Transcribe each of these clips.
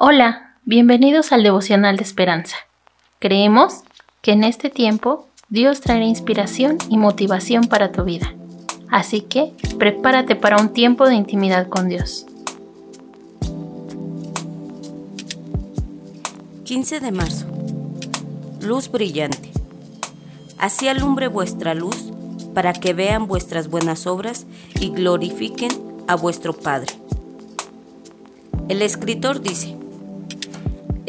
Hola, bienvenidos al devocional de esperanza. Creemos que en este tiempo Dios traerá inspiración y motivación para tu vida. Así que prepárate para un tiempo de intimidad con Dios. 15 de marzo. Luz brillante. Así alumbre vuestra luz para que vean vuestras buenas obras y glorifiquen a vuestro Padre. El escritor dice,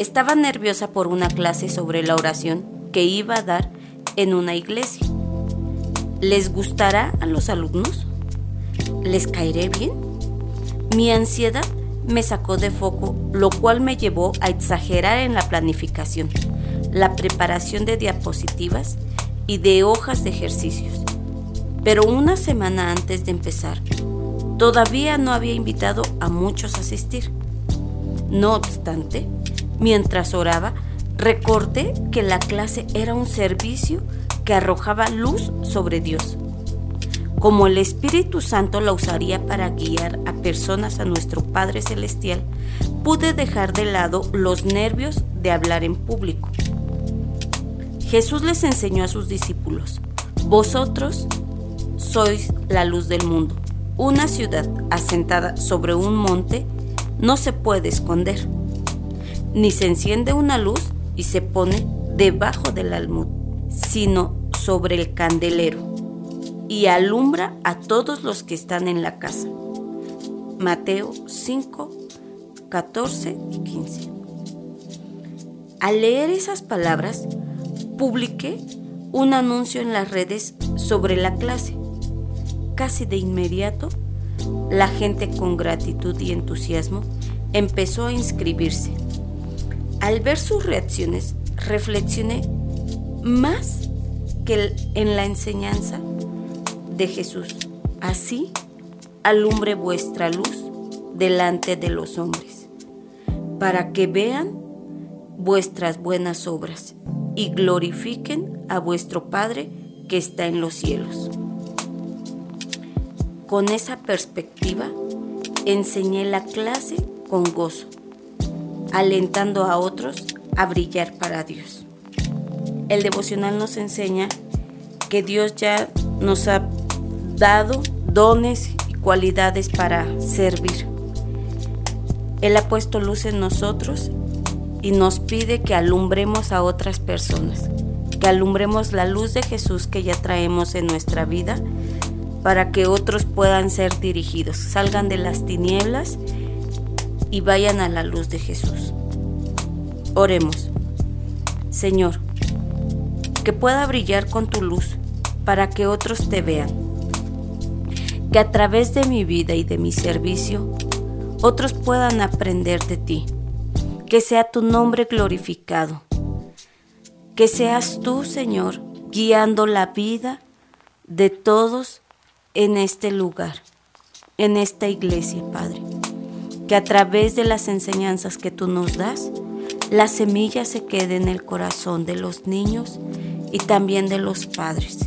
estaba nerviosa por una clase sobre la oración que iba a dar en una iglesia. ¿Les gustará a los alumnos? ¿Les caeré bien? Mi ansiedad me sacó de foco, lo cual me llevó a exagerar en la planificación, la preparación de diapositivas y de hojas de ejercicios. Pero una semana antes de empezar, todavía no había invitado a muchos a asistir. No obstante, Mientras oraba, recordé que la clase era un servicio que arrojaba luz sobre Dios. Como el Espíritu Santo la usaría para guiar a personas a nuestro Padre Celestial, pude dejar de lado los nervios de hablar en público. Jesús les enseñó a sus discípulos, vosotros sois la luz del mundo. Una ciudad asentada sobre un monte no se puede esconder ni se enciende una luz y se pone debajo del almud, sino sobre el candelero, y alumbra a todos los que están en la casa. Mateo 5, 14 y 15. Al leer esas palabras, publiqué un anuncio en las redes sobre la clase. Casi de inmediato, la gente con gratitud y entusiasmo empezó a inscribirse. Al ver sus reacciones, reflexioné más que en la enseñanza de Jesús. Así alumbre vuestra luz delante de los hombres, para que vean vuestras buenas obras y glorifiquen a vuestro Padre que está en los cielos. Con esa perspectiva, enseñé la clase con gozo alentando a otros a brillar para Dios. El devocional nos enseña que Dios ya nos ha dado dones y cualidades para servir. Él ha puesto luz en nosotros y nos pide que alumbremos a otras personas, que alumbremos la luz de Jesús que ya traemos en nuestra vida para que otros puedan ser dirigidos, salgan de las tinieblas y vayan a la luz de Jesús. Oremos. Señor, que pueda brillar con tu luz para que otros te vean. Que a través de mi vida y de mi servicio, otros puedan aprender de ti. Que sea tu nombre glorificado. Que seas tú, Señor, guiando la vida de todos en este lugar, en esta iglesia, Padre que a través de las enseñanzas que tú nos das, la semilla se quede en el corazón de los niños y también de los padres.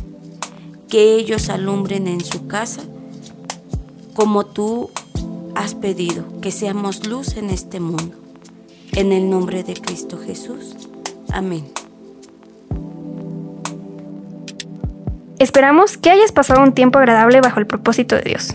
Que ellos alumbren en su casa como tú has pedido, que seamos luz en este mundo. En el nombre de Cristo Jesús. Amén. Esperamos que hayas pasado un tiempo agradable bajo el propósito de Dios.